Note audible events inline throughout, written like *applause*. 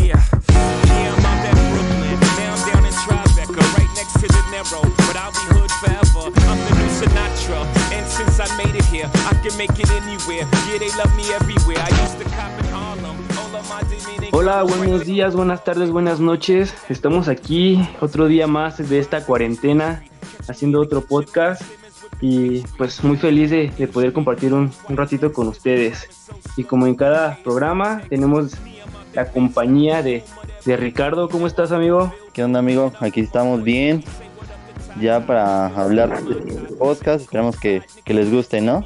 Yeah, yeah, I'm out at Brooklyn. Now I'm down in Tribeca, right next to the Narrow. But I'll be hood forever. I'm the new Sinatra. And since I made it here, I can make it anywhere. Yeah, they love me everywhere. I used to cop in Harlem. All of my Dominican- Hola, buenos días, buenas tardes, buenas noches. Estamos aquí otro día más de esta cuarentena haciendo otro podcast y pues muy feliz de, de poder compartir un, un ratito con ustedes. Y como en cada programa tenemos la compañía de, de Ricardo. ¿Cómo estás, amigo? ¿Qué onda, amigo? Aquí estamos bien. Ya para hablar de podcast. Esperamos que, que les guste, ¿no?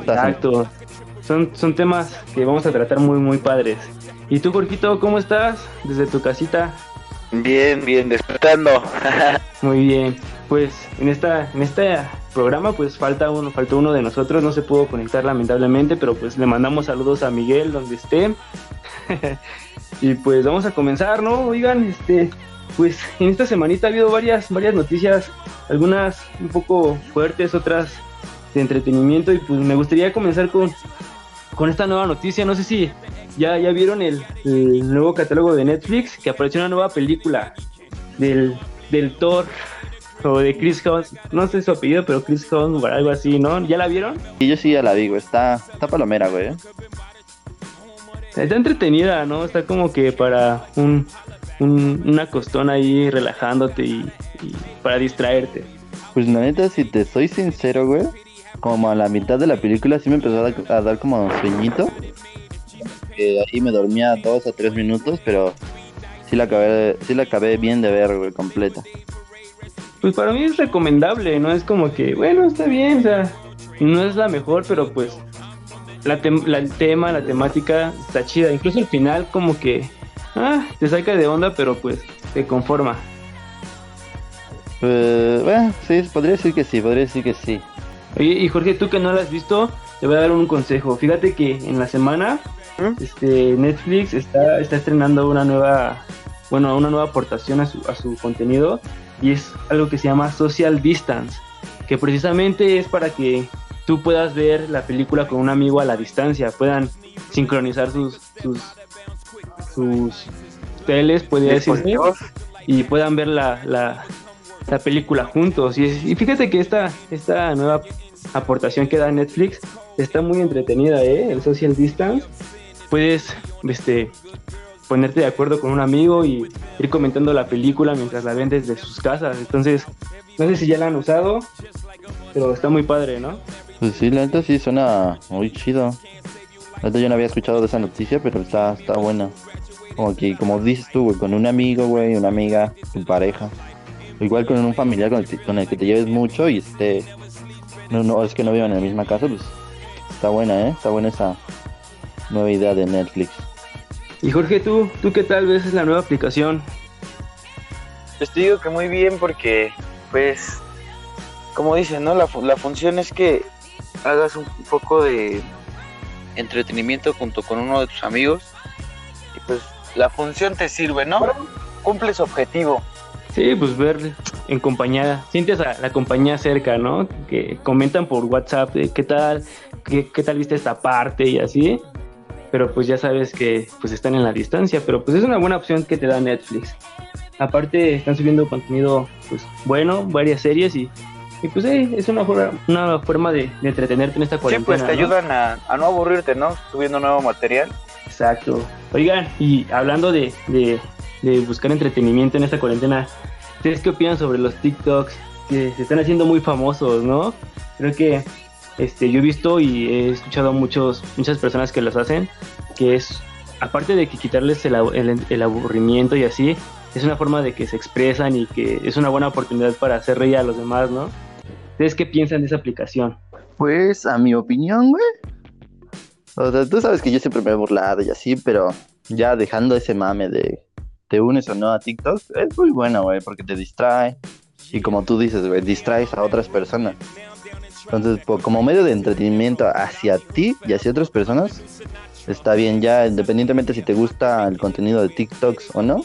Exacto. Son, son temas que vamos a tratar muy, muy padres. ¿Y tú, Jorgito, cómo estás? Desde tu casita. Bien, bien, despertando. *laughs* Muy bien, pues en esta en este programa pues falta uno, faltó uno de nosotros, no se pudo conectar lamentablemente, pero pues le mandamos saludos a Miguel donde esté. *laughs* y pues vamos a comenzar, ¿no? Oigan, este pues en esta semanita ha habido varias varias noticias, algunas un poco fuertes, otras de entretenimiento y pues me gustaría comenzar con con esta nueva noticia, no sé si ya, ya vieron el, nuevo catálogo de Netflix que apareció una nueva película del, del Thor o de Chris Hemsworth, no sé su apellido, pero Chris Hemsworth, algo así, ¿no? ¿Ya la vieron? Y yo sí ya la digo, está, está palomera, güey. ¿eh? Está entretenida, ¿no? Está como que para un, un- una costón ahí relajándote y, y para distraerte. Pues la neta, si te soy sincero, güey, como a la mitad de la película sí me empezó a dar, a dar como sueñito. Que ahí me dormía dos o tres minutos, pero sí la acabé, sí la acabé bien de ver, güey, completa. Pues para mí es recomendable, ¿no? Es como que, bueno, está bien, o sea, no es la mejor, pero pues la tem- la- el tema, la temática está chida. Incluso el final como que, ah, te saca de onda, pero pues te conforma. Pues, bueno, sí, podría decir que sí, podría decir que sí. Oye, y Jorge, tú que no la has visto, te voy a dar un consejo. Fíjate que en la semana este, Netflix está, está estrenando una nueva, bueno, una nueva aportación a su, a su contenido y es algo que se llama Social Distance, que precisamente es para que tú puedas ver la película con un amigo a la distancia, puedan sincronizar sus, sus, sus teles, podría Dispositivos. y puedan ver la, la, la película juntos. Y, y fíjate que esta, esta nueva aportación que da Netflix está muy entretenida, ¿eh? El Social Distance. Puedes este, ponerte de acuerdo con un amigo y ir comentando la película mientras la ven desde sus casas. Entonces, no sé si ya la han usado, pero está muy padre, ¿no? Pues sí, la neta sí suena muy chido. La neta yo no había escuchado de esa noticia, pero está, está buena. Como que, como dices tú, güey, con un amigo, güey, una amiga, tu pareja. Igual con un familiar con el, que- con el que te lleves mucho y esté... No, no, es que no vivan en la misma casa, pues está buena, ¿eh? Está buena esa nueva idea de Netflix. Y Jorge, ¿tú, tú qué tal ves la nueva aplicación? Pues te digo que muy bien porque, pues, como dicen, ¿no? La, la función es que hagas un poco de entretenimiento junto con uno de tus amigos. Y pues la función te sirve, ¿no? Cumple su objetivo. Sí, pues ver en compañía, sientes a la compañía cerca, ¿no? Que comentan por WhatsApp de qué tal, qué, qué tal viste esta parte y así. Pero pues ya sabes que pues están en la distancia, pero pues es una buena opción que te da Netflix. Aparte están subiendo contenido pues bueno, varias series y, y pues eh, es una forma, una forma de, de entretenerte en esta Sí, cuarentena. pues te ¿no? ayudan a, a no aburrirte, ¿no? Subiendo nuevo material. Exacto. Oigan, y hablando de, de, de buscar entretenimiento en esta cuarentena, ¿ustedes qué opinan sobre los TikToks que se están haciendo muy famosos, no? Creo que este, yo he visto y he escuchado a muchos, muchas personas que los hacen, que es, aparte de que quitarles el- el aburrimiento y así, es una forma de que se expresan y que es una buena oportunidad para hacer reír a los demás, ¿no? ¿Ustedes qué piensan de esa aplicación? Pues, a mi opinión, güey. O sea, tú sabes que yo siempre me he burlado y así, pero ya dejando ese mame de te unes o no a TikTok, es muy bueno, güey, porque te distrae. Y como tú dices, güey, distraes a otras personas. Entonces, como medio de entretenimiento hacia ti y hacia otras personas, está bien ya, independientemente si te gusta el contenido de TikToks o no.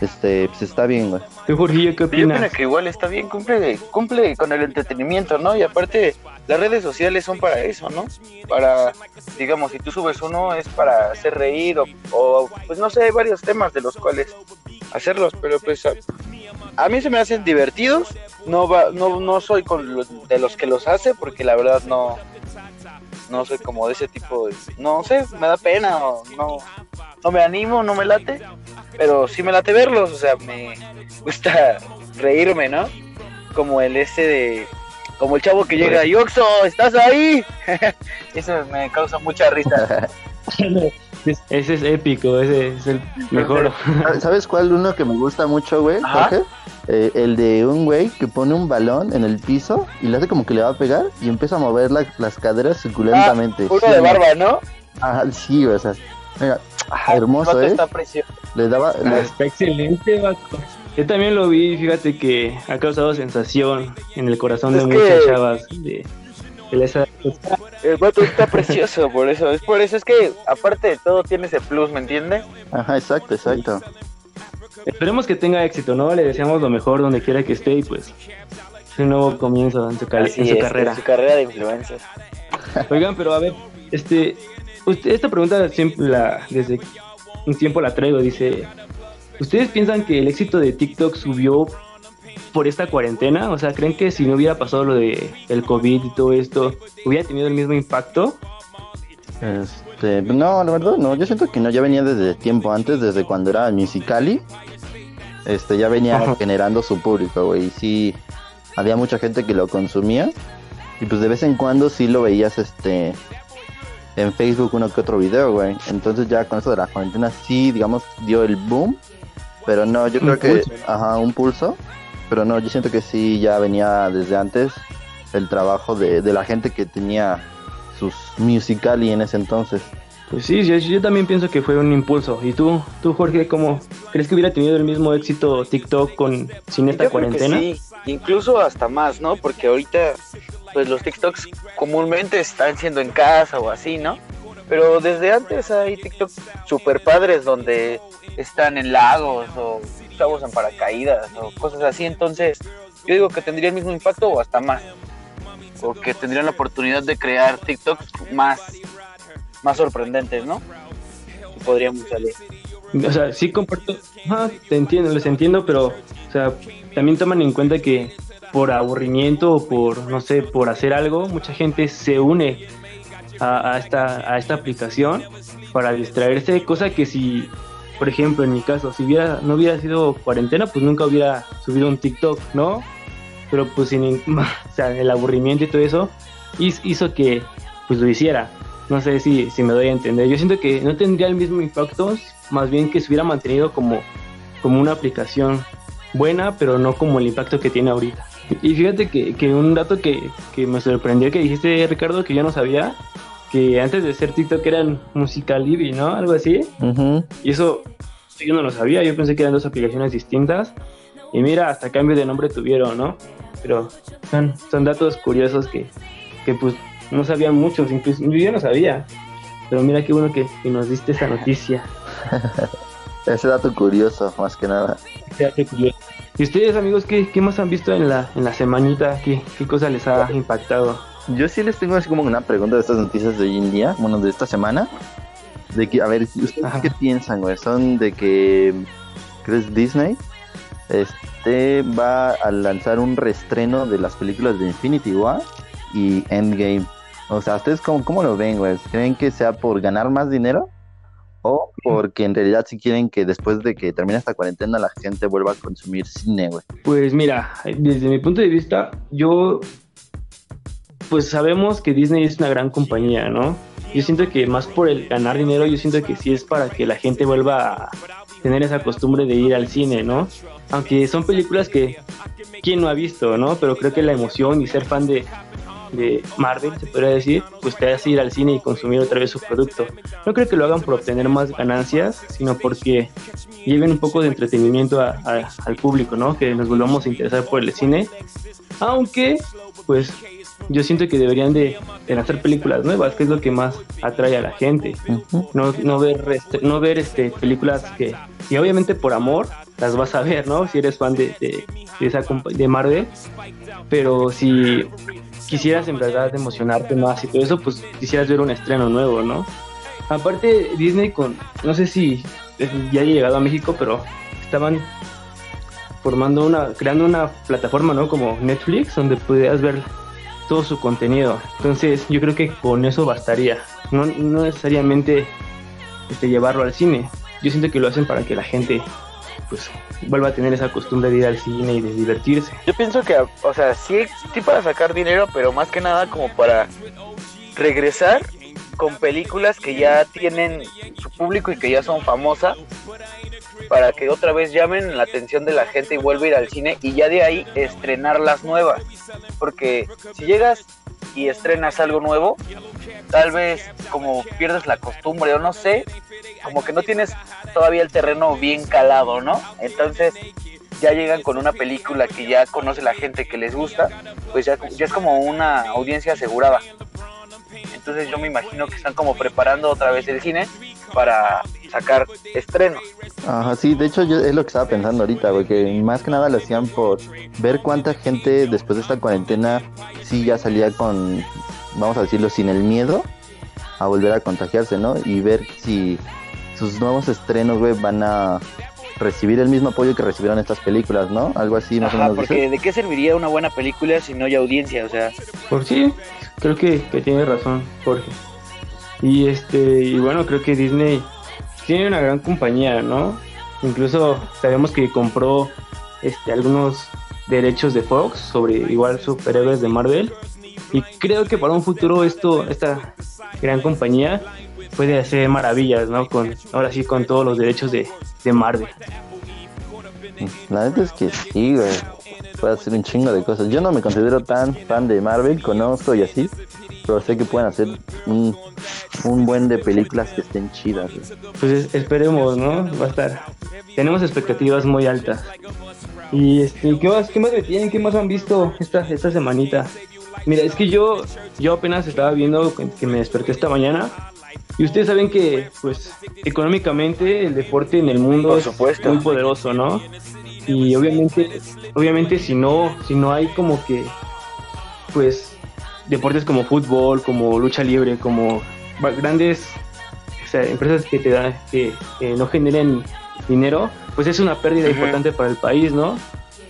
Este, pues está bien, güey. ¿Tú, Jorgillo, qué Yo opino opinas? que igual está bien, cumple, cumple con el entretenimiento, ¿no? Y aparte, las redes sociales son para eso, ¿no? Para, digamos, si tú subes uno es para hacer reír o, o, pues no sé, hay varios temas de los cuales hacerlos, pero pues a, a mí se me hacen divertidos, no va, no, no soy con los- de los que los hace porque la verdad no, no soy como de ese tipo de, no sé, me da pena o no, no me animo, no me late, pero sí me late verlos, o sea, me gusta *laughs* reírme, ¿no? Como el ese de, como el chavo que llega y Oxo, ¿estás ahí? *laughs* Eso me causa mucha risa. *laughs* Ese es épico, ese es el mejor. ¿Sabes cuál uno que me gusta mucho, güey. Jorge? Eh, el de un güey que pone un balón en el piso y le hace como que le va a pegar y empieza a mover la- las caderas suculentamente. Uno Sí, de barba, ¿no? Ajá, sí, güey, o sea, mira, hermoso, ¿eh? Está precioso. Le daba, Ah, le- está excelente, vato. Yo también lo vi, fíjate que ha causado sensación en el corazón de muchas que- chavas de, El vato está precioso, por eso. Es por eso, es que aparte de todo tiene ese plus, ¿me entiendes? ajá, exacto, exacto. Esperemos que tenga éxito, ¿no? Le deseamos lo mejor donde quiera que esté y pues es un nuevo comienzo en su, en su es, carrera. en su carrera de influencers. *laughs* Oigan, pero a ver, este, usted, esta pregunta siempre la, desde un tiempo la traigo, dice, ¿ustedes piensan que el éxito de TikTok subió por esta cuarentena? O sea, ¿creen que si no hubiera pasado lo de el COVID y todo esto, hubiera tenido el mismo impacto? Este, no, la verdad no, yo siento que no, ya venía desde tiempo antes, desde cuando era Musicali, este, ya venía Ajá. generando su público, güey, y sí, había mucha gente que lo consumía, y pues de vez en cuando sí lo veías, este, en Facebook uno que otro video, güey, entonces ya con eso de la cuarentena sí, digamos, dio el boom, pero no, yo creo que, pulso. ajá, un pulso, pero no, yo siento que sí, ya venía desde antes el trabajo de, de la gente que tenía sus Musicali en ese entonces. Pues sí, yo, yo también pienso que fue un impulso. ¿Y tú, tú Jorge, cómo crees que hubiera tenido el mismo éxito TikTok con sin esta Yo creo que cuarentena? sí, incluso hasta más, ¿no? Porque ahorita, pues los TikToks comúnmente están siendo en casa o así, ¿no? Pero desde antes hay TikToks super padres donde están en lagos o chavos en paracaídas o cosas así. Entonces, yo digo que tendría el mismo impacto o hasta más. Porque tendrían la oportunidad de crear TikToks más, más sorprendentes, ¿no? Y podríamos salir. O sea, sí comparto, te entiendo, les entiendo, pero, o sea, también toman en cuenta que por aburrimiento o por, no sé, por hacer algo, mucha gente se une a, a esta, a esta aplicación para distraerse, cosa que si, por ejemplo, en mi caso, si hubiera, no hubiera sido cuarentena, pues nunca hubiera subido un TikTok, ¿no? Pero pues sin, *laughs* o sea, el aburrimiento y todo eso hiz- hizo que pues lo hiciera. No sé si, si me doy a entender. Yo siento que no tendría el mismo impacto, más bien que se hubiera mantenido como, como una aplicación buena, pero no como el impacto que tiene ahorita. Y fíjate que, que un dato que, que me sorprendió que dijiste, Ricardo, que yo no sabía, que antes de ser TikTok eran Musicalibi, ¿no? Algo así. Y eso yo no lo sabía, yo pensé que eran dos aplicaciones distintas. Y mira, hasta cambio de nombre tuvieron, ¿no? Pero son, son datos curiosos que, que pues no sabían muchos, incluso yo no sabía. Pero mira qué bueno que, que nos diste esa noticia. *laughs* Ese dato curioso, más que nada. Ese dato curioso. ¿Y ustedes, amigos, qué, qué más han visto en la, en la semanita? ¿Qué, ¿Qué cosa les ha impactado? Yo sí les tengo así como una pregunta de estas noticias de hoy en día, bueno, de esta semana. De que, a ver, ¿ustedes Ajá. qué piensan, güey? Son de que, ¿crees Disney? Este va a lanzar un reestreno de las películas de Infinity War y Endgame. O sea, ¿ustedes cómo, cómo lo ven, güey? ¿Creen que sea por ganar más dinero? ¿O porque en realidad si quieren que después de que termine esta cuarentena la gente vuelva a consumir cine, güey? Pues mira, desde mi punto de vista, yo, pues sabemos que Disney es una gran compañía, ¿no? Yo siento que más por el ganar dinero, yo siento que sí es para que la gente vuelva a tener esa costumbre de ir al cine, ¿no? Aunque son películas que, ¿quién no ha visto, no? Pero creo que la emoción y ser fan de, de Marvel, se podría decir, pues te hace ir al cine y consumir otra vez su producto. No creo que lo hagan por obtener más ganancias, sino porque lleven un poco de entretenimiento a- al público, ¿no? Que nos volvamos a interesar por el cine. Aunque, pues, yo siento que deberían de, de lanzar películas nuevas, que es lo que más atrae a la gente. No, no ver, este, no ver este, películas que, y obviamente por amor, las vas a ver, ¿no? Si eres fan de, de, esa de Marvel, pero si quisieras en verdad emocionarte más y todo eso, pues quisieras ver un estreno nuevo, ¿no? Aparte, Disney con, no sé si ya ha llegado a México, pero estaban formando una, creando una plataforma, ¿no? Como Netflix, donde pudieras ver todo su contenido. Entonces, yo creo que con eso bastaría. No, necesariamente este, llevarlo al cine. Yo siento que lo hacen para que la gente pues vuelva a tener esa costumbre de ir al cine y de divertirse. Yo pienso que, o sea, sí, sí para sacar dinero, pero más que nada como para regresar con películas que ya tienen su público y que ya son famosas para que otra vez llamen la atención de la gente y vuelva a ir al cine y ya de ahí estrenar las nuevas. Porque si llegas y estrenas algo nuevo, tal vez como pierdes la costumbre o no sé, como que no tienes todavía el terreno bien calado, ¿no? Entonces ya llegan con una película que ya conoce la gente que les gusta, pues ya, ya es como una audiencia asegurada. Entonces yo me imagino que están como preparando otra vez el cine para sacar estrenos. Ajá, sí, de hecho yo es lo que estaba pensando ahorita, güey, que más que nada lo hacían por ver cuánta gente después de esta cuarentena sí ya salía con, vamos a decirlo, sin el miedo a volver a contagiarse, ¿no? Y ver si sus nuevos estrenos, güey, van a recibir el mismo apoyo que recibieron estas películas, ¿no? Algo así más o menos. Porque ¿de qué serviría una buena película si no hay audiencia? O sea, por sí, creo que, que tiene razón, Jorge. Y este, y bueno, creo que Disney tiene una gran compañía, ¿no? Incluso sabemos que compró este algunos derechos de Fox sobre igual superhéroes de Marvel y creo que para un futuro esto esta gran compañía puede hacer maravillas, ¿no? Con ahora sí con todos los derechos de, de Marvel. La verdad es que sí, güey. Puede hacer un chingo de cosas. Yo no me considero tan fan de Marvel, conozco y así, pero sé que pueden hacer un, un buen de películas que estén chidas. Pues esperemos, ¿no? Va a estar. Tenemos expectativas muy altas. Y este, ¿qué más, qué más me tienen? ¿Qué más han visto esta, esta semanita? Mira, es que yo, yo apenas estaba viendo que me desperté esta mañana y ustedes saben que, pues, económicamente el deporte en el mundo es muy poderoso, ¿no? Y obviamente, obviamente si no, si no hay como que, pues, deportes como fútbol, como lucha libre, como grandes empresas que te dan, que, no generen dinero, pues es una pérdida importante para el país, ¿no?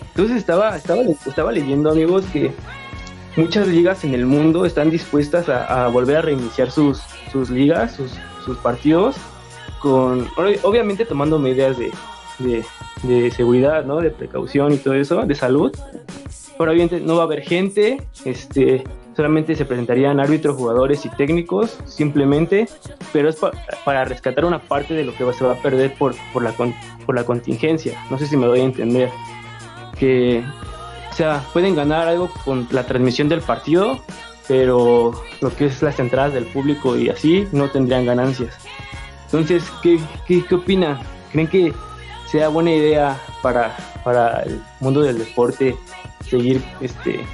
Entonces estaba, estaba, estaba leyendo, amigos, que muchas ligas en el mundo están dispuestas a, volver a reiniciar sus, sus ligas, sus, sus, partidos, con obviamente tomando medidas de, de, de, seguridad, ¿no? De precaución y todo eso, de salud. Pero obviamente no va a haber gente, este, solamente se presentarían árbitros, jugadores y técnicos, simplemente, pero es para rescatar una parte de lo que se va a perder por, por, la, por la contingencia. No sé si me doy a entender. Que, o sea, pueden ganar algo con la transmisión del partido, pero lo que es las entradas del público y así no tendrían ganancias. Entonces, ¿qué, qué, qué opinan? ¿Creen que sea buena idea para, para el mundo del deporte seguir este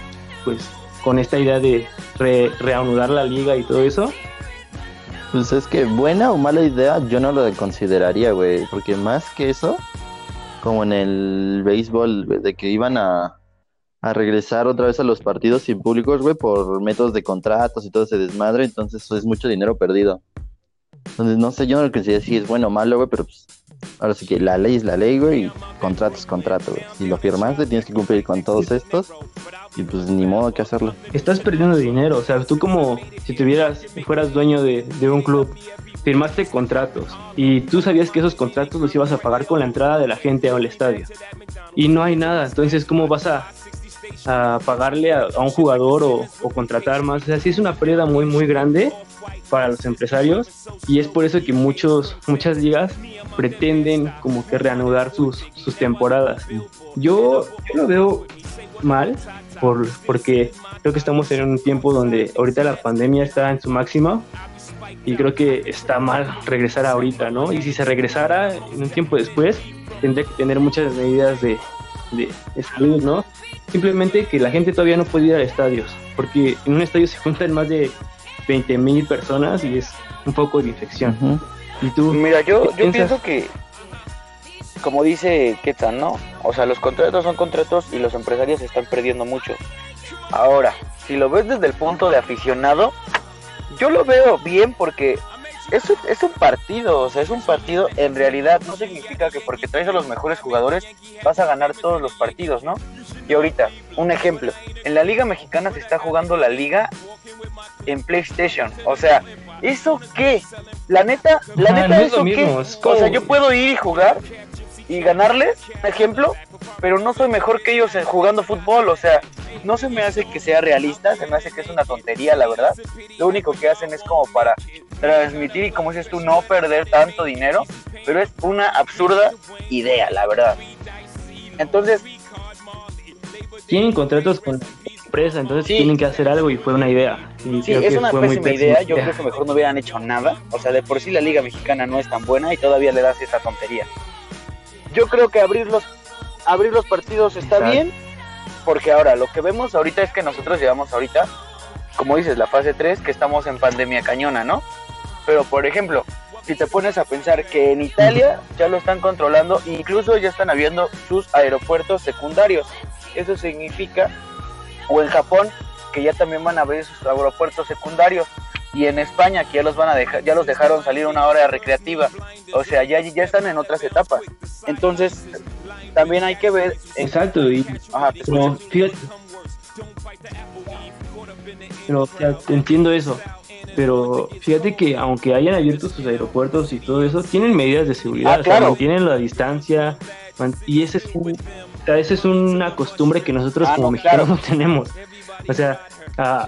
pues con esta idea de reanudar la liga y todo eso? Pues es que buena o mala idea yo no lo consideraría, güey, porque más que eso, como en el béisbol, de que iban a, a regresar otra vez a los partidos sin públicos, güey, por métodos de contratos y todo ese desmadre, entonces es mucho dinero perdido. Entonces, no sé, yo no lo considero si es bueno o malo, güey, pero pues ahora sí que la ley es la ley, güey, y contrato es contrato, güey. Si lo firmaste, tienes que cumplir con todos estos y pues ni modo que hacerlo. Estás perdiendo dinero, o sea, tú como si tuvieras, fueras dueño de, de un club, firmaste contratos y tú sabías que esos contratos los ibas a pagar con la entrada de la gente al estadio. Y no hay nada, entonces ¿cómo vas a, a pagarle a, un jugador o, o, contratar más? O sea, sí es una pérdida muy, muy grande para los empresarios y es por eso que muchos, muchas ligas pretenden como que reanudar sus, sus temporadas. Yo, lo veo mal por, porque creo que estamos en un tiempo donde ahorita la pandemia está en su máxima y creo que está mal regresar ahorita, ¿no? Y si se regresara en un tiempo después, tendría que tener muchas medidas de, de, salud, ¿no? Simplemente que la gente todavía no puede ir a estadios, porque en un estadio se juntan más de 20 mil personas y es un poco de infección. ¿Y tú? Mira, yo, yo pienso que como dice Quetzal, ¿no? O sea, los contratos son contratos y los empresarios están perdiendo mucho. Ahora, si lo ves desde el punto de aficionado, yo lo veo bien porque es un, es un partido, o sea, es un partido en realidad no significa que porque traes a los mejores jugadores vas a ganar todos los partidos, ¿no? Y ahorita, un ejemplo, en la Liga Mexicana se está jugando la liga en PlayStation, o sea, ¿eso qué? La neta, la Ajá, neta, no es ¿eso lo qué? es O sea, yo puedo ir y jugar y ganarles, por ejemplo, pero no soy mejor que ellos jugando fútbol, o sea, no se me hace que sea realista, se me hace que es una tontería, la verdad. Lo único que hacen es como para transmitir y como dices tú, no perder tanto dinero, pero es una absurda idea, la verdad. Entonces, Tienen contratos con entonces Sí. tienen que hacer algo y fue una idea. Y sí, es una pésima idea, yo creo que mejor no hubieran hecho nada, o sea, de por sí la liga mexicana no es tan buena y todavía le das esa tontería. Yo creo que abrir los, abrir los partidos está Exacto. bien, porque ahora lo que vemos ahorita es que nosotros llevamos ahorita, como dices, la fase 3, que estamos en pandemia cañona, ¿no? Pero, por ejemplo, si te pones a pensar que en Italia ya lo están controlando, incluso ya están habiendo sus aeropuertos secundarios. Eso significa, o en Japón, que ya también van a abrir sus aeropuertos secundarios. Y en España, que ya los van a dejar, ya los dejaron salir una hora recreativa. O sea, ya, ya están en otras etapas. Entonces, también hay que ver. Exacto, y Ajá, pero fíjate. Pero o sea, entiendo eso. Pero fíjate que aunque hayan abierto sus aeropuertos y todo eso, tienen medidas de seguridad, Ah, o sea, claro. mantienen la distancia, man- y ese es un- esa es una costumbre que nosotros Ah, como no, mexicanos claro. no tenemos. O sea, a,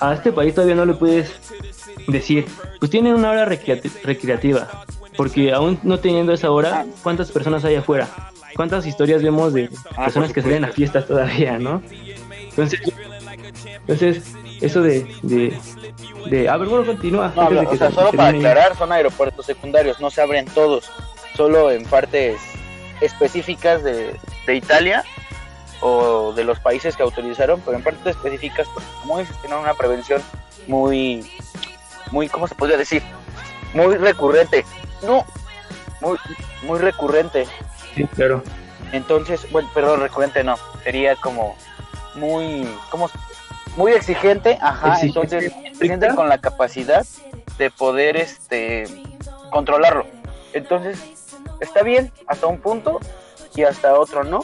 a- a este país todavía no le puedes decir, pues tienen una hora recreati- recreativa, porque aún no teniendo esa hora, Ah. ¿cuántas personas hay afuera? ¿Cuántas historias vemos de Ah, personas que salen a fiestas todavía, no? Entonces, entonces eso de, de, de a ver, bueno, continúa. No, o que sea, se- solo para aclarar, son aeropuertos secundarios, no se abren todos, solo en partes específicas de, de Italia o de los países que autorizaron, pero en partes específicas, pues, como dices, tienen una prevención muy, muy, ¿cómo se podría decir? Muy recurrente. No, muy, muy recurrente. Sí, claro. Entonces, bueno, perdón, recurrente no, sería como muy, ¿cómo? Muy exigente, ajá, Exigente, entonces sienten con la capacidad de poder, este, controlarlo. Entonces, está bien hasta un punto y hasta otro no,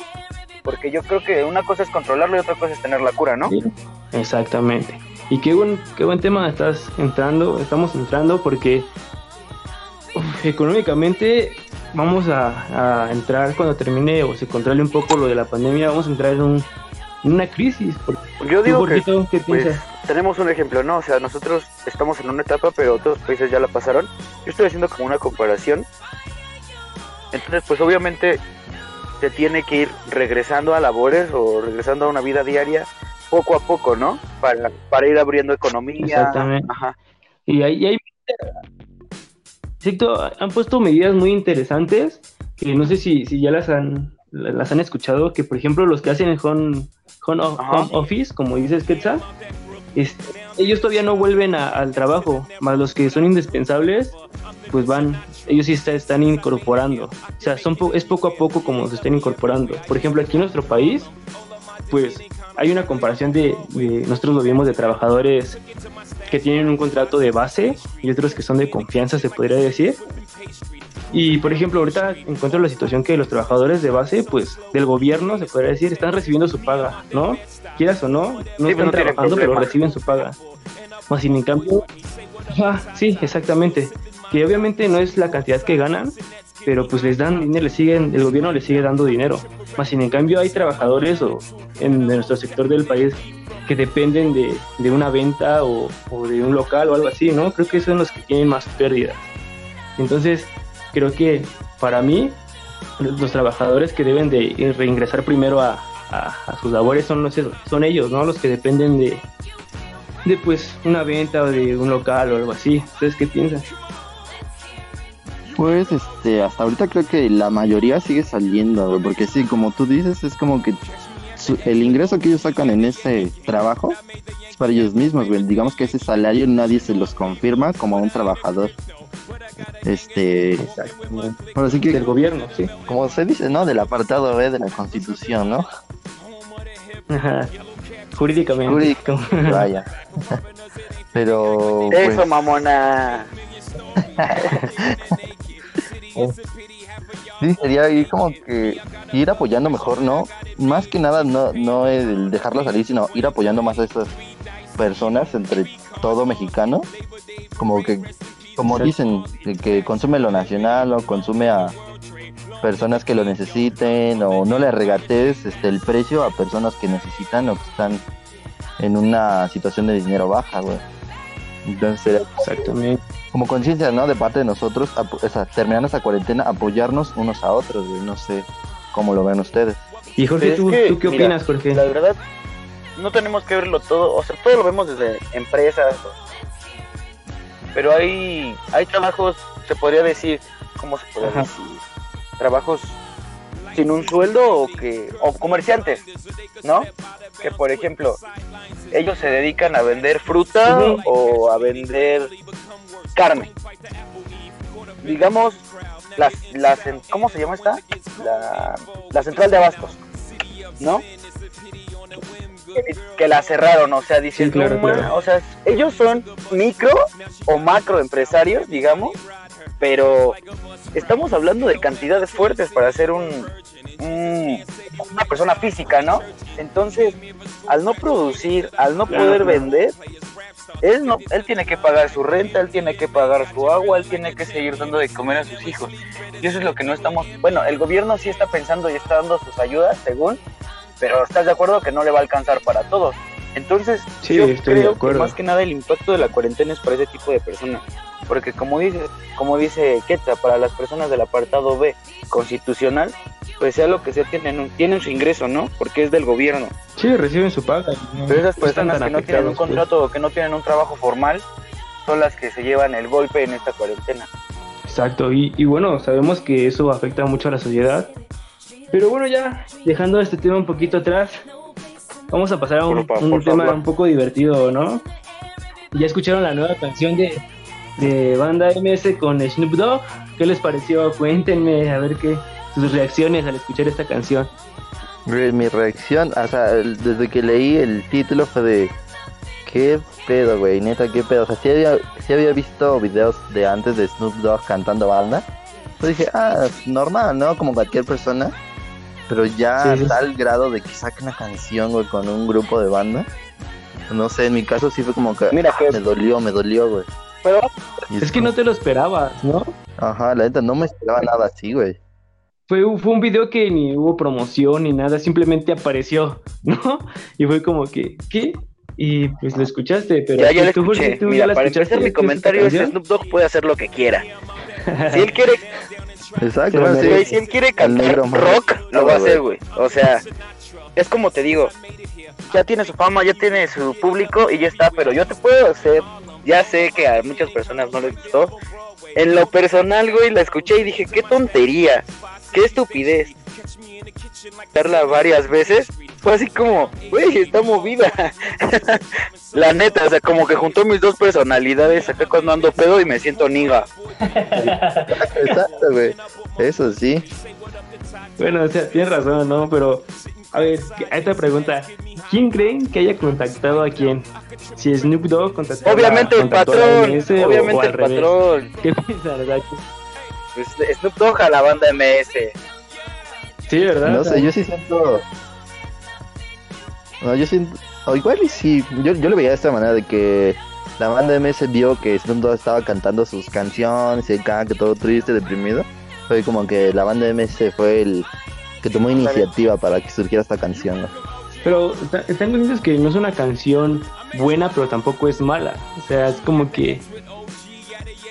porque yo creo que una cosa es controlarlo y otra cosa es tener la cura, ¿no? Sí, Exactamente. Y qué buen, qué buen tema estás entrando, estamos entrando porque uf, económicamente vamos a, a entrar cuando termine o se controle un poco lo de la pandemia, vamos a entrar en, un, en una crisis. ¿Por- Yo ¿Tú, digo que qué pues, tenemos un ejemplo, ¿no? O sea, nosotros estamos en una etapa, pero otros países ya la pasaron. Yo estoy haciendo como una comparación. Entonces, pues obviamente se tiene que ir regresando a labores o regresando a una vida diaria poco a poco, ¿no? Para, para ir abriendo economía. Exactamente. Ajá. Y hay, y hay- han puesto medidas muy interesantes que no sé si, si ya las han, las han escuchado, que por ejemplo los que hacen el home, home, home office, como dices Quetzal, ellos todavía no vuelven a- al trabajo, más los que son indispensables, pues van, ellos sí se están incorporando. O sea, son po- es poco a poco como se están incorporando. Por ejemplo, aquí en nuestro país, pues hay una comparación de, de nosotros lo vimos de trabajadores que tienen un contrato de base y otros que son de confianza, se podría decir. Y por ejemplo, ahorita encuentro la situación que los trabajadores de base, pues del gobierno, se podría decir, están recibiendo su paga, ¿no? Quieras o no, no están no trabajando, pero reciben su paga. Más sin en cambio, ajá, sí, exactamente. Que obviamente no es la cantidad que ganan, pero pues les dan dinero, les siguen, el gobierno les sigue dando dinero. Más sin en cambio hay trabajadores o en nuestro sector del país que dependen de, de una venta o, o de un local o algo así, ¿no? Creo que son los que tienen más pérdidas. Entonces, creo que para mí, los, trabajadores que deben de reingresar primero a, a- sus labores son, los, son ellos, ¿no? Los que dependen de, de pues una venta o de un local o algo así. ¿Ustedes qué piensan? Pues este, hasta ahorita creo que la mayoría sigue saliendo, porque sí, como tú dices, es como que el ingreso que ellos sacan en ese trabajo es para ellos mismos, güey. Digamos que ese salario nadie se los confirma como un trabajador. Este, bueno, que, Del gobierno, sí. como se dice, ¿no? Del apartado B de la Constitución, ¿no? Ajá. Jurídicamente. Jurídico. *laughs* Vaya. Pero, pues, Eso, mamona. *laughs* sí, sería ir como que ir apoyando mejor, ¿no? Más que nada, no, no el dejarlo salir, sino ir apoyando más a estas personas entre todo mexicano. Como que, como dicen, que, que consume lo nacional o consume a personas que lo necesiten o no le regates este, el precio a personas que necesitan o que están en una situación de dinero baja, güey. Entonces, sería Exactamente. como conciencia, ¿no? De parte de nosotros, o sea, terminando esta cuarentena, apoyarnos unos a otros, güey. No sé cómo lo ven ustedes. Y Jorge, ¿tú, que, ¿tú qué mira, opinas, Jorge? La verdad, no tenemos que verlo todo, o sea, todo lo vemos desde empresas. Pero hay, hay trabajos, se podría decir, ¿cómo se podría Ajá. decir? Trabajos sin un sueldo o que o comerciantes, ¿no? Que por ejemplo, ellos se dedican a vender fruta o a vender carne. Digamos, las, las, ¿cómo se llama esta? La, la central de abastos, ¿no? Que, que la cerraron, o sea, dicen, Sí, o sea, ellos son micro o macro empresarios, digamos, pero estamos hablando de cantidades fuertes para ser un, un- una persona física, ¿no? Entonces, al no producir, al no Claro, poder vender, él no, él tiene que pagar su renta, él tiene que pagar su agua, él tiene que seguir dando de comer a sus hijos. Y eso es lo que no estamos, bueno, el gobierno sí está pensando y está dando sus ayudas, según, pero estás de acuerdo que no le va a alcanzar para todos. Entonces, Sí, yo estoy de creo que acuerdo. más que nada el impacto de la cuarentena es para ese tipo de personas. Porque como dice, como dice Quetzal, para las personas del apartado B constitucional, pues sea lo que sea, tienen, un- tienen su ingreso, ¿no? Porque es del gobierno. Sí, reciben su paga. ¿no? Pero esas personas que no tienen un pues. contrato o que no tienen un trabajo formal son las que se llevan el golpe en esta cuarentena. Exacto, y, y bueno, sabemos que eso afecta mucho a la sociedad. Pero bueno, ya dejando este tema un poquito atrás, vamos a pasar a un, Por fa- un por tema favor. un poco divertido, ¿no? Ya escucharon la nueva canción de, de Banda MS con Snoop Dogg. ¿Qué les pareció? Cuéntenme, a ver qué sus reacciones al escuchar esta canción. Mi reacción, o sea, desde que leí el título fue de... ¿Qué pedo, güey? Neta, ¿qué pedo? O sea, sí había, sí había visto videos de antes de Snoop Dogg cantando banda. Pues dije, ah, normal, ¿no? Como cualquier persona. Pero ya Sí, a sí. tal grado de que saque una canción, güey, con un grupo de banda. No sé, en mi caso sí fue como que... Mira ah, que- me dolió, me dolió, güey. Pero Y Es que no te lo esperabas, ¿no? Ajá, la neta, no me esperaba nada así, güey. Fue, fue un video que ni hubo promoción ni nada, simplemente apareció, *laughs* ¿no? Y fue como que, ¿qué? Y pues lo escuchaste, pero ya, ya lo tú, escuché. ¿tú ya Mira, la para empezar mi ¿Qué es esta comentario es? Snoop Dogg puede hacer lo que quiera. *laughs* Si él quiere, Exacto, sí. güey, si él quiere cantar rock, lo va a hacer, güey. O sea, es como te digo, ya tiene su fama, ya tiene su público y ya está, pero yo te puedo hacer, ya sé que a muchas personas no les gustó. En lo personal, güey, la escuché y dije, qué tontería, qué estupidez. Verla varias veces, fue así como, güey, está movida. *laughs* la neta, o sea, como que juntó mis dos personalidades acá cuando ando pedo y me siento niga. Exacto, güey. Eso sí. Bueno, o sea, tienes razón, ¿no? Pero, a ver, a esta pregunta, ¿quién creen que haya contactado a quién? Si Snoop Dogg contactó a- Obviamente el a patrón, MS o- o obviamente al el revés? patrón. *laughs* ¿Qué piensas, verdad? Pues Snoop Dogg a la banda MS. Sí, ¿verdad? No O sé, yo sí siento. No, yo siento. O igual y sí. Yo, yo lo veía de esta manera: de que la banda MS vio que Snoop Dogg estaba cantando sus canciones y acá, que todo triste, deprimido. Fue como que la banda MS fue el que tomó iniciativa para que surgiera esta canción. ¿no? Pero está- están conscientes que no es una canción buena, pero tampoco es mala. O sea, es como que.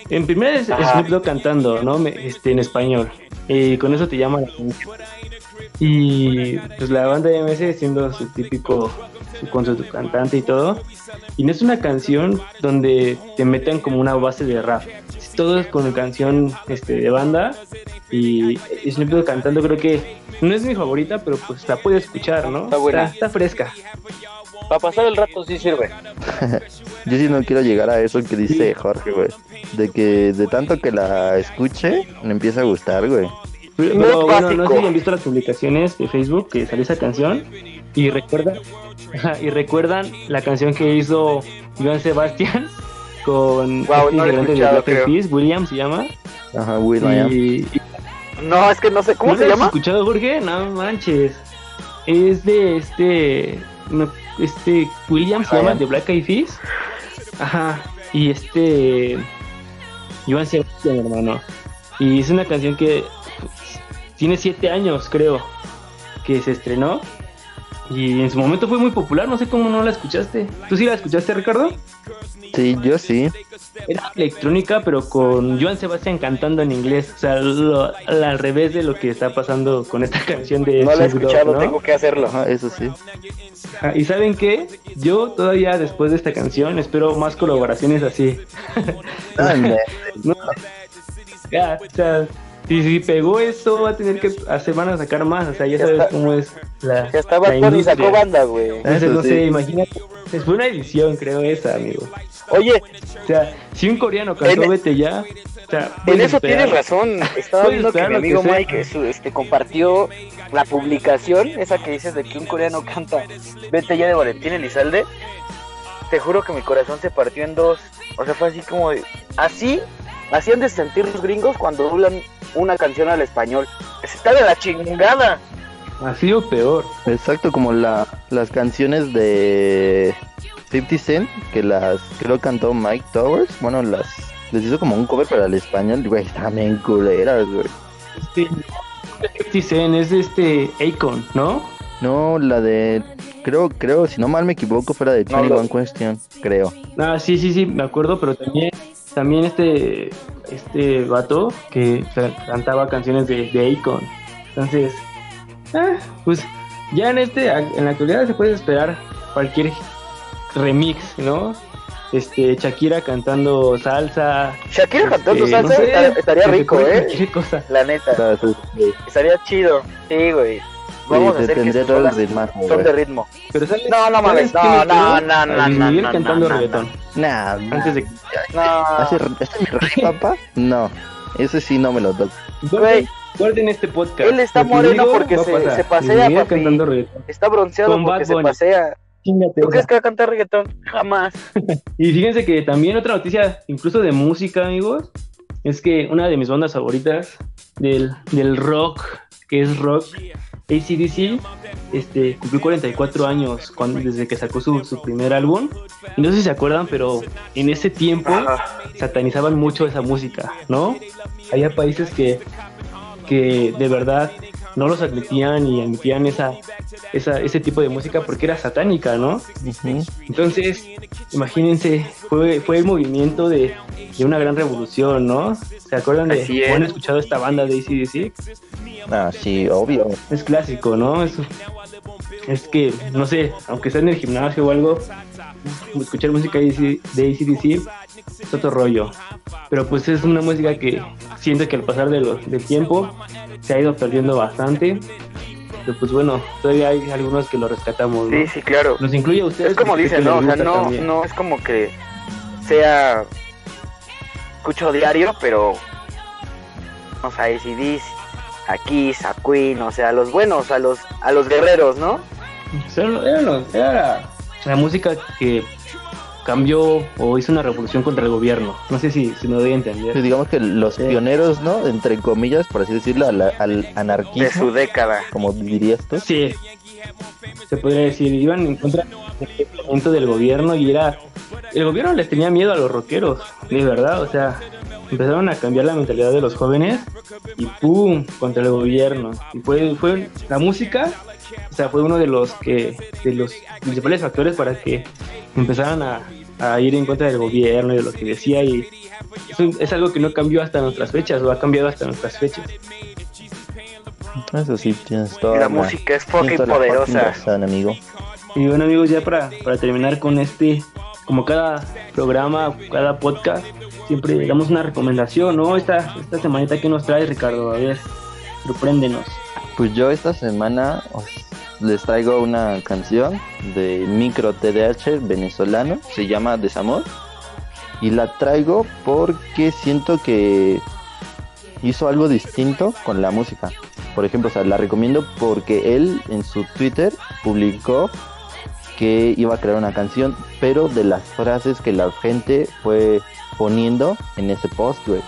En primera es. Snoop Dogg cantando, ¿no? Me- Este, en español. Y con eso te llama la atención. Y pues la banda de MS siendo su típico, su, con su cantante y todo. Y no es una canción donde te metan como una base de rap. Es todo es con canción este, de banda. Y Snoop Dogg cantando creo que no es mi favorita, pero pues la puedo escuchar, ¿no? Está buena. Está, fresca. Para pasar el rato sí sirve. *laughs* Yo sí no quiero llegar a eso que dice Jorge, güey. De que de tanto que la escuche, me empieza a gustar, güey. Pero, No es bueno, no sé si han visto las publicaciones de Facebook que salió esa canción y recuerdan, *laughs* y recuerdan la canción que hizo Joan Sebastián *laughs* con Guau, este no integrante de Black. Peas, William se llama. Ajá, Will.i.am. Y, y- No, es que no sé, ¿cómo ¿No se lo has llama? escuchado, Jorge? No manches. Es de este. no, este. William se llama de Black Eyed Peas. Ajá. Y este. Joan Sebastián, hermano. Y es una canción que. Tiene siete años, creo. Que se estrenó. Y en su momento fue muy popular. No sé cómo no la escuchaste. ¿Tú sí la escuchaste, Ricardo? Sí, yo sí. Era electrónica, pero con Joan Sebastián cantando en inglés. O sea, lo- al revés de lo que está pasando con esta *laughs* canción de No la he escuchado, ¿no? tengo que hacerlo. Ajá, eso sí. Ah, Y saben qué? Yo todavía después de esta canción espero más colaboraciones así. *laughs* Ande. No, ya, o sea, si, si pegó esto, va a tener que hacer, van a sacar más. O sea, ya Ya sabes está. cómo es la. Ya está la industria. sacó banda, güey. Entonces, Eso no sí. sé, imagínate. Es una edición, creo, esa, amigo. Oye, O sea, si un coreano cantó En- Vete ya. O sea, en eso esperar. tienes razón. *laughs* Estaba viendo que mi que amigo. Mike su- este, compartió la publicación, esa que dices de que un coreano canta Vete ya de Valentín Elizalde. Te juro que mi corazón se partió en dos. O sea, fue así como de... Así, han de sentir los gringos cuando doblan una canción al español. Está de la chingada. Así o peor. Exacto, como la, las canciones de 50 Cent, que las creo cantó Mike Towers. Bueno, las les hizo como un cover para el español, güey, están bien culeras, güey. Este. 50 Cent es este Akon, ¿no? No, la de creo, creo, si no mal me equivoco, fuera de No, 21 lo- Question, creo. Ah, sí, sí, sí, me acuerdo, pero también, también este, este vato que ca- cantaba canciones de, de Akon. Entonces, ah, pues ya en este, en la actualidad se puede esperar cualquier remix, ¿no? Este, Shakira cantando salsa. Shakira cantando este, salsa no sé, estaría, rico, ¿eh? Cualquier cosa. La neta. Sí, Estaría chido. Sí, güey. Vamos a hacer que son de ritmo. Pero ¿sabes- No, no mames, ¿sabes quién no, no, no, no, no, no, cantando no, no. reggaetón. Nah, Antes de No. ¿Ese, ¿Este mi rey, papá? No, ese sí no me lo toco. Güey. Guarden este podcast. Él está moreno porque se- pasea, Luis Miguel papi. cantando reggaetón. Está bronceado Con porque se pasea. Chíngate ¿Tú crees que va a cantar reggaetón? Jamás. *laughs* Y fíjense que también otra noticia, incluso de música, amigos, es que una de mis bandas favoritas del, del rock, que es rock, ACDC, este, cumplió 44 años cuando, desde que sacó su, su primer álbum. Y no sé si se acuerdan, pero en ese tiempo Ajá. satanizaban mucho esa música, ¿no? Había países que, que de verdad no los admitían y admitían esa, esa, ese tipo de música porque era satánica, ¿no? Entonces, imagínense, fue, fue el movimiento de, de una gran revolución, ¿no? ¿Se acuerdan de es. han escuchado esta banda de ACDC? Ah, sí, obvio. Es clásico, ¿no? Es, es que, no sé, aunque sea en el gimnasio o algo, escuchar música de AC de ACDC es otro rollo. Pero pues es una música que siento que al pasar de los, del tiempo se ha ido perdiendo bastante. Pero pues bueno, todavía hay algunos que lo rescatamos, ¿no? Sí, sí, claro. Nos incluye a ustedes. Es como dicen, ¿no? O sea, no, también. no es como que sea escucho diario, pero o sea, ACDC, a Kiss, a Queen, o sea, a los buenos, a los a los guerreros, ¿no? Era, era la, música que cambió o hizo una revolución contra el gobierno. No sé si, si me doy a entender. digamos que los Sí. pioneros, ¿no? Entre comillas, por así decirlo, al, al De anarquismo, su década. como dirías tú. Sí, se podría decir, iban en contra del implemento del gobierno y era... El gobierno les tenía miedo a los rockeros, de verdad, o sea, empezaron a cambiar la mentalidad de los jóvenes y ¡pum! contra el gobierno. Y fue, fue la música, o sea, fue uno de los que, de los principales factores para que empezaran a, a ir en contra del gobierno y de lo que decía y eso es algo que no cambió hasta nuestras fechas o ha cambiado hasta nuestras fechas. Eso sí, tienes toda La música es fucking la poderosa. razón, amigo. Y bueno amigos, ya para, para terminar con este, como cada programa, cada podcast, siempre damos una recomendación, ¿no? Esta, esta semanita que nos trae Ricardo, a ver, sorpréndenos. Pues yo esta semana les traigo una canción de Micro TDH venezolano, se llama Desamor. Y la traigo porque siento que hizo algo distinto con la música. Por ejemplo, la recomiendo porque él en su Twitter publicó que iba a crear una canción, pero de las frases que la gente fue poniendo en ese post, güey.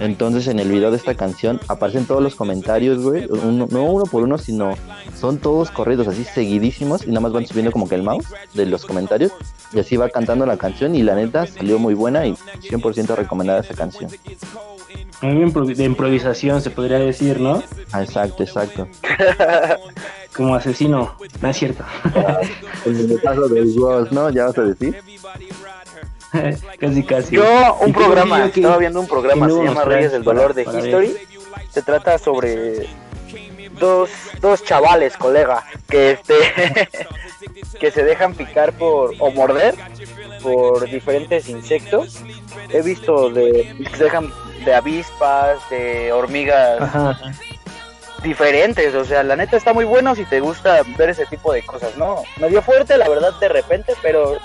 Entonces en el video de esta canción aparecen todos los comentarios, güey. Uno- no uno por uno, sino son todos corridos así seguidísimos y nada más van subiendo como que el mouse de los comentarios. Y así va cantando la canción y la neta salió muy buena y 100% recomendada esa canción. De improvisación se podría decir, ¿no? Ah, exacto, exacto. *laughs* Como asesino, no es cierto. *laughs* En el caso del Ghost, ¿no? Ya vas a decir. *laughs* casi, casi. Yo, ¿Y un programa, que- estaba viendo un programa, se llama Reyes del Dolor de ver? History. Se trata sobre dos, dos chavales, colega, que este *laughs* que se dejan picar por o morder por diferentes insectos. He visto de que se dejan de avispas, de hormigas ajá. Diferentes, o sea, la neta está muy bueno si te gusta ver ese tipo de cosas, ¿no? Medio fuerte, la verdad, de repente, pero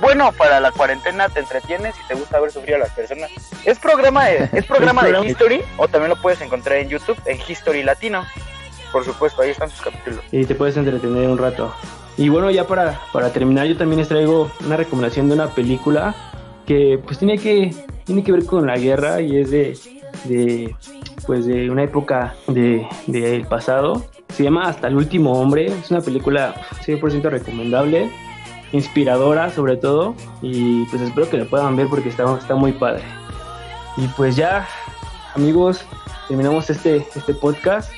bueno para la cuarentena, te entretienes y te gusta ver sufrir a las personas. Es programa de, *laughs* es programa de History, o también lo puedes encontrar en YouTube, en History Latino. Por supuesto, ahí están sus capítulos. y te puedes entretener un rato. Y bueno, ya para, para terminar, yo también les traigo una recomendación de una película que pues tiene que, tiene que ver con la guerra y es de, de pues de una época de, del pasado. Se llama Hasta el último hombre. Es una película 100% recomendable, inspiradora sobre todo. Y pues espero que la puedan ver porque está, está muy padre. Y pues ya, amigos, terminamos este, este podcast.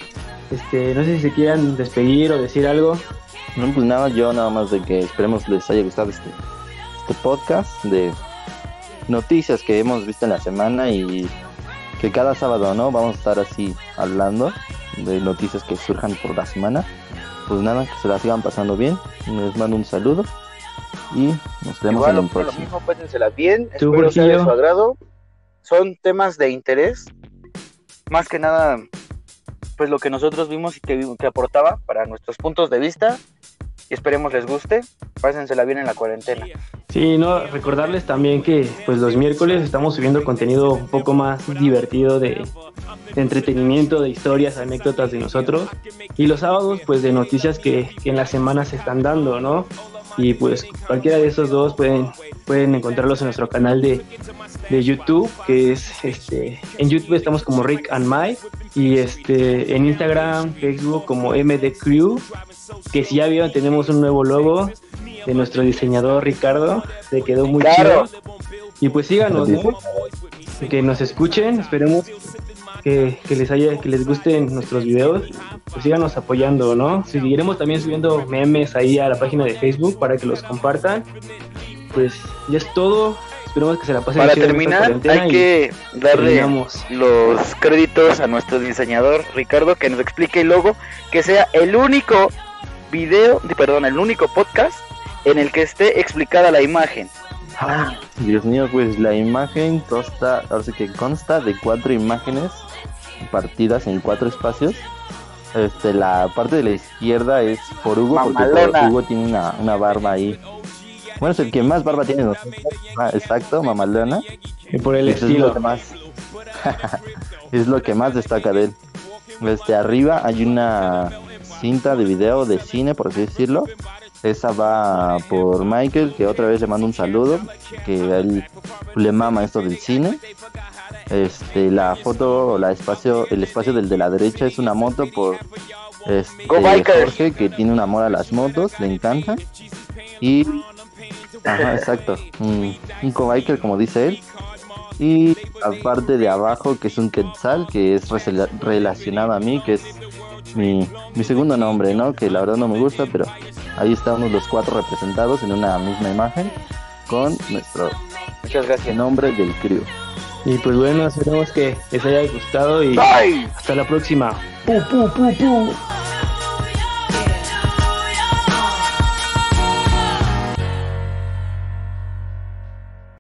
Este, no sé si se quieran despedir o decir algo. No, pues nada, yo nada más de que esperemos les haya gustado este, este podcast de noticias que hemos visto en la semana y que cada sábado, ¿no? Vamos a estar así hablando de noticias que surjan por la semana. Pues nada, que se la sigan pasando bien. Les mando un saludo y nos vemos Igual, en el lo, lo próximo. mismo, pásenselas bien, Tú, espero sea de su agrado. Son temas de interés, más que nada, pues lo que nosotros vimos y que, que aportaba para nuestros puntos de vista. Y esperemos les guste, pásensela bien en la cuarentena. Sí, no, recordarles también que pues los miércoles estamos subiendo contenido un poco más divertido de, entretenimiento, de historias, anécdotas de nosotros. Y los sábados pues de noticias que, que en la semana se están dando, ¿no? Y pues cualquiera de esos dos pueden, pueden encontrarlos en nuestro canal de, de YouTube, que es este, en YouTube estamos como Rick and Mike y este en Instagram, Facebook como MD Crew, que si ya vieron tenemos un nuevo logo de nuestro diseñador Ricardo, se quedó muy Claro. chido. Y pues síganos, ¿no? que nos escuchen, esperemos que, que les haya, que les gusten nuestros videos, pues síganos apoyando, ¿no? Seguiremos también subiendo memes ahí a la página de Facebook para que los compartan. Pues ya es todo. Esperemos que se la pasen Para terminar, hay que darle terminamos. los créditos a nuestro diseñador Ricardo que nos explique el logo, que sea el único video, perdón, el único podcast en el que esté explicada la imagen. Dios mío, pues la imagen consta, ahora sí que consta de cuatro imágenes partidas en cuatro espacios. Este, la parte de la izquierda es por Hugo, porque. Hugo tiene una, una barba ahí. Bueno, es el que más barba tiene. nosotros. Ah, exacto, mamalona. Y por el Eso es lo estilo. que más, *laughs* es lo que más destaca de él. Este, arriba hay una cinta de video de cine, por así decirlo. Esa va por Michael, que otra vez le mando un saludo, que a él le mama esto del cine. Este, la foto, la espacio, el espacio del de la derecha es una moto por este. Jorge, que tiene un amor a las motos, le encanta. Y, ajá, exacto, un, un co-biker, como dice él. Y la parte de abajo, que es un quetzal, que es relacionado a mí, que es mi, mi segundo nombre, ¿no? Que la verdad no me gusta, pero ahí estamos los cuatro representados en una misma imagen con nuestro Muchas gracias. nombre del crew. Y pues bueno, esperemos que les haya gustado y Bye. hasta la próxima. ¡Pu, pu, pu, pu!